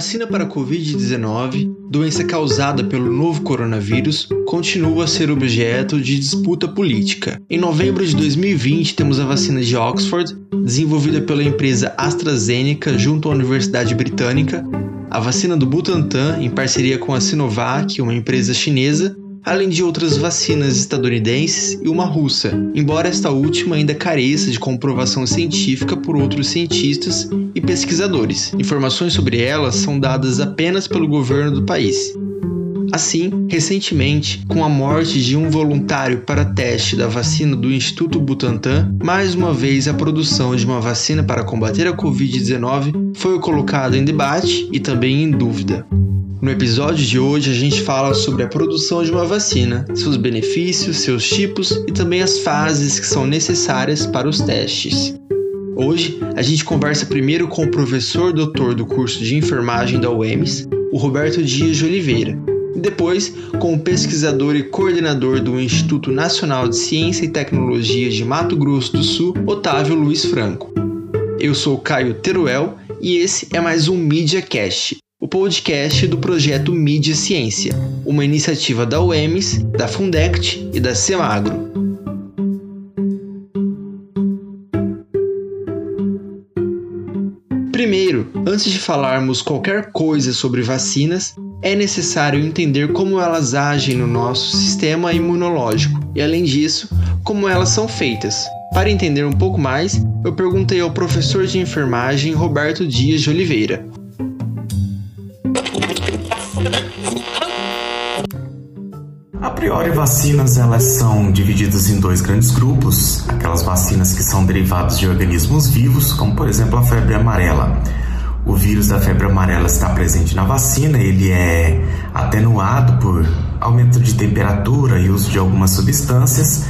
vacina para a Covid-19, doença causada pelo novo coronavírus, continua a ser objeto de disputa política. Em novembro de 2020, temos a vacina de Oxford, desenvolvida pela empresa AstraZeneca junto à Universidade Britânica, a vacina do Butantan, em parceria com a Sinovac, uma empresa chinesa, além de outras vacinas estadunidenses e uma russa, embora esta última ainda careça de comprovação científica por outros cientistas e pesquisadores. Informações sobre elas são dadas apenas pelo governo do país. Assim, recentemente, com a morte de um voluntário para teste da vacina do Instituto Butantan, mais uma vez a produção de uma vacina para combater a Covid-19 foi colocada em debate e também em dúvida. No episódio de hoje a gente fala sobre a produção de uma vacina, seus benefícios, seus tipos e também as fases que são necessárias para os testes. Hoje a gente conversa primeiro com o professor doutor do curso de enfermagem da UEMS, o Roberto Dias de Oliveira, depois com o pesquisador e coordenador do Instituto Nacional de Ciência e Tecnologia de Mato Grosso do Sul, Otávio Luiz Franco. Eu sou Caio Teruel e esse é mais um Media Cast, o podcast do projeto Mídia Ciência, uma iniciativa da UEMS, da Fundect e da Semagro. Primeiro, antes de falarmos qualquer coisa sobre vacinas, é necessário entender como elas agem no nosso sistema imunológico e, além disso, como elas são feitas. Para entender um pouco mais, eu perguntei ao professor de enfermagem Roberto Dias de Oliveira, A priori, vacinas elas são divididas em dois grandes grupos: aquelas vacinas que são derivadas de organismos vivos, como por exemplo a febre amarela. O vírus da febre amarela está presente na vacina, ele é atenuado por aumento de temperatura e uso de algumas substâncias.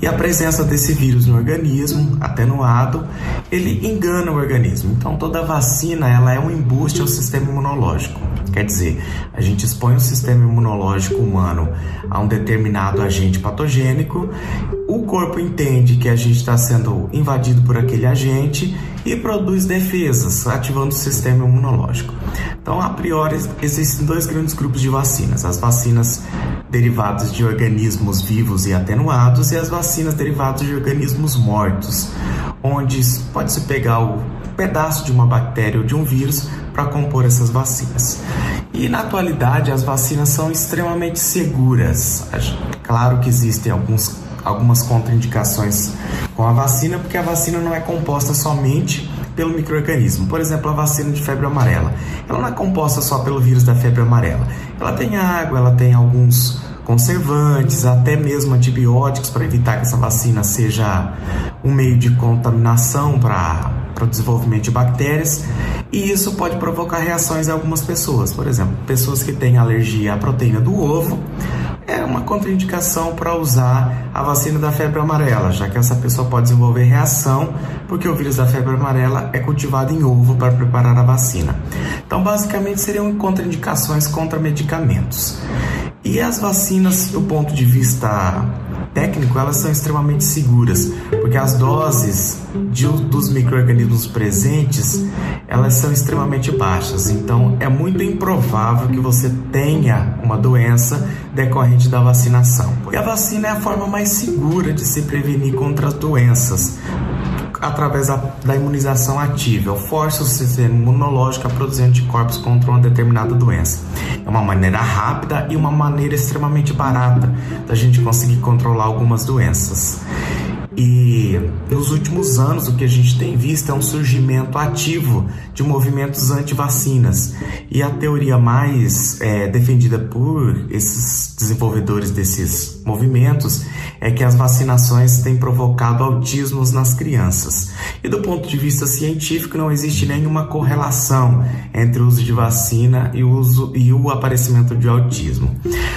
E a presença desse vírus no organismo, atenuado, ele engana o organismo. Então toda vacina ela é um embuste ao sistema imunológico. Quer dizer, a gente expõe o sistema imunológico humano a um determinado agente patogênico, o corpo entende que a gente está sendo invadido por aquele agente e produz defesas, ativando o sistema imunológico. Então, a priori, existem dois grandes grupos de vacinas: as vacinas derivadas de organismos vivos e atenuados e as vacinas derivadas de organismos mortos, onde pode-se pegar o pedaço de uma bactéria ou de um vírus para compor essas vacinas. E na atualidade as vacinas são extremamente seguras. Claro que existem alguns, algumas contraindicações com a vacina, porque a vacina não é composta somente pelo microorganismo. Por exemplo, a vacina de febre amarela. Ela não é composta só pelo vírus da febre amarela. Ela tem água, ela tem alguns conservantes, até mesmo antibióticos para evitar que essa vacina seja um meio de contaminação para para o desenvolvimento de bactérias e isso pode provocar reações em algumas pessoas. Por exemplo, pessoas que têm alergia à proteína do ovo é uma contraindicação para usar a vacina da febre amarela, já que essa pessoa pode desenvolver reação porque o vírus da febre amarela é cultivado em ovo para preparar a vacina. Então, basicamente, seriam contraindicações contra medicamentos. E as vacinas, do ponto de vista técnico, elas são extremamente seguras, porque as doses de, dos micro-organismos presentes, elas são extremamente baixas. Então, é muito improvável que você tenha uma doença decorrente da vacinação. E a vacina é a forma mais segura de se prevenir contra as doenças, através da, da imunização ativa. Força o sistema imunológico a produzir anticorpos contra uma determinada doença. É uma maneira rápida e uma maneira extremamente barata da gente conseguir controlar algumas doenças. E nos últimos anos o que a gente tem visto é um surgimento ativo de movimentos anti-vacinas. E a teoria mais é, defendida por esses desenvolvedores desses movimentos é que as vacinações têm provocado autismos nas crianças. E do ponto de vista científico, não existe nenhuma correlação entre o uso de vacina e o, uso, e o aparecimento de autismo.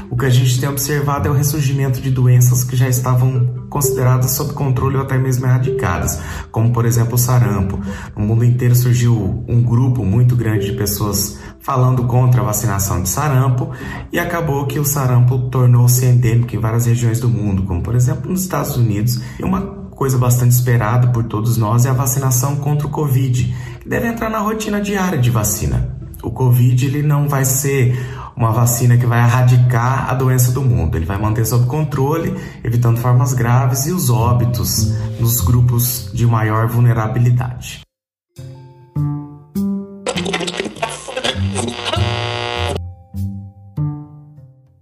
O que a gente tem observado é o ressurgimento de doenças que já estavam consideradas sob controle ou até mesmo erradicadas, como por exemplo o sarampo. No mundo inteiro surgiu um grupo muito grande de pessoas falando contra a vacinação de sarampo e acabou que o sarampo tornou-se endêmico em várias regiões do mundo, como por exemplo nos Estados Unidos. E uma coisa bastante esperada por todos nós é a vacinação contra o Covid, que deve entrar na rotina diária de vacina. O Covid ele não vai ser uma vacina que vai erradicar a doença do mundo. Ele vai manter sob controle, evitando formas graves e os óbitos nos grupos de maior vulnerabilidade.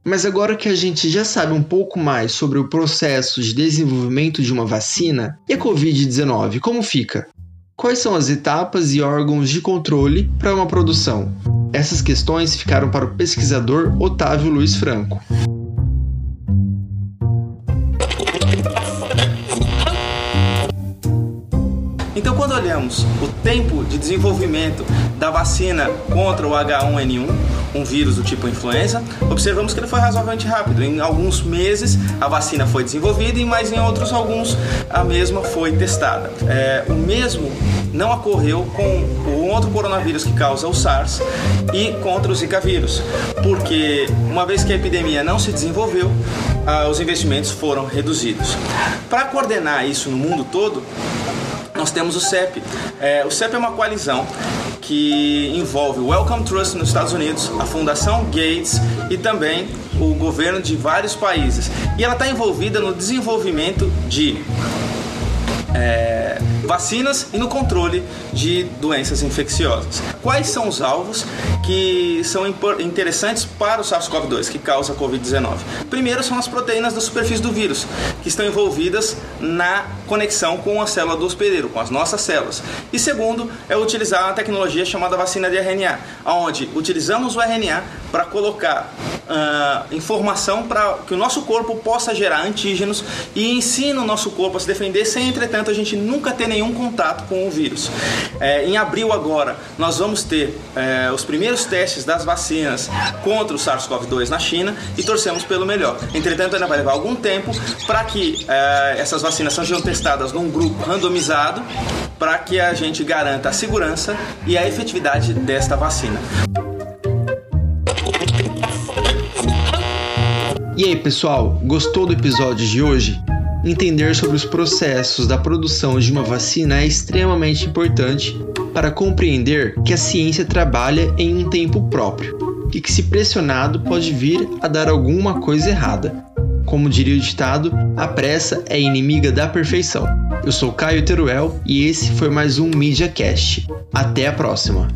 Mas agora que a gente já sabe um pouco mais sobre o processo de desenvolvimento de uma vacina, e a Covid-19, como fica? Quais são as etapas e órgãos de controle para uma produção? Essas questões ficaram para o pesquisador Otávio Luiz Franco. Então, quando olhamos o tempo de desenvolvimento da vacina contra o H1N1, um vírus do tipo influenza, observamos que ele foi razoavelmente rápido. Em alguns meses a vacina foi desenvolvida mais em outros alguns a mesma foi testada. É, o mesmo não ocorreu com o outro coronavírus que causa o SARS e contra o Zika vírus, porque uma vez que a epidemia não se desenvolveu, ah, os investimentos foram reduzidos. Para coordenar isso no mundo todo, nós temos o CEP. É, o CEP é uma coalizão que envolve o Wellcome Trust nos Estados Unidos, a Fundação Gates e também o governo de vários países. E ela está envolvida no desenvolvimento de é, vacinas e no controle de doenças infecciosas. Quais são os alvos que são interessantes para o SARS-CoV-2, que causa a Covid-19? Primeiro são as proteínas da superfície do vírus, que estão envolvidas na conexão com a célula do hospedeiro, com as nossas células. E segundo, é utilizar a tecnologia chamada vacina de RNA, onde utilizamos o RNA para colocar uh, informação para que o nosso corpo possa gerar antígenos e ensina o nosso corpo a se defender, sem entretanto a gente nunca ter nenhum contato com o vírus. É, em abril agora, nós vamos ter é, os primeiros testes das vacinas contra o SARS-CoV-2 na China e torcemos pelo melhor. Entretanto, ainda vai levar algum tempo para que é, essas vacinas sejam testadas num grupo randomizado para que a gente garanta a segurança e a efetividade desta vacina. E aí, pessoal, gostou do episódio de hoje? Entender sobre os processos da produção de uma vacina é extremamente importante para compreender que a ciência trabalha em um tempo próprio e que, se pressionado, pode vir a dar alguma coisa errada. Como diria o ditado, a pressa é inimiga da perfeição. Eu sou Caio Teruel e esse foi mais um MediaCast. Até a próxima!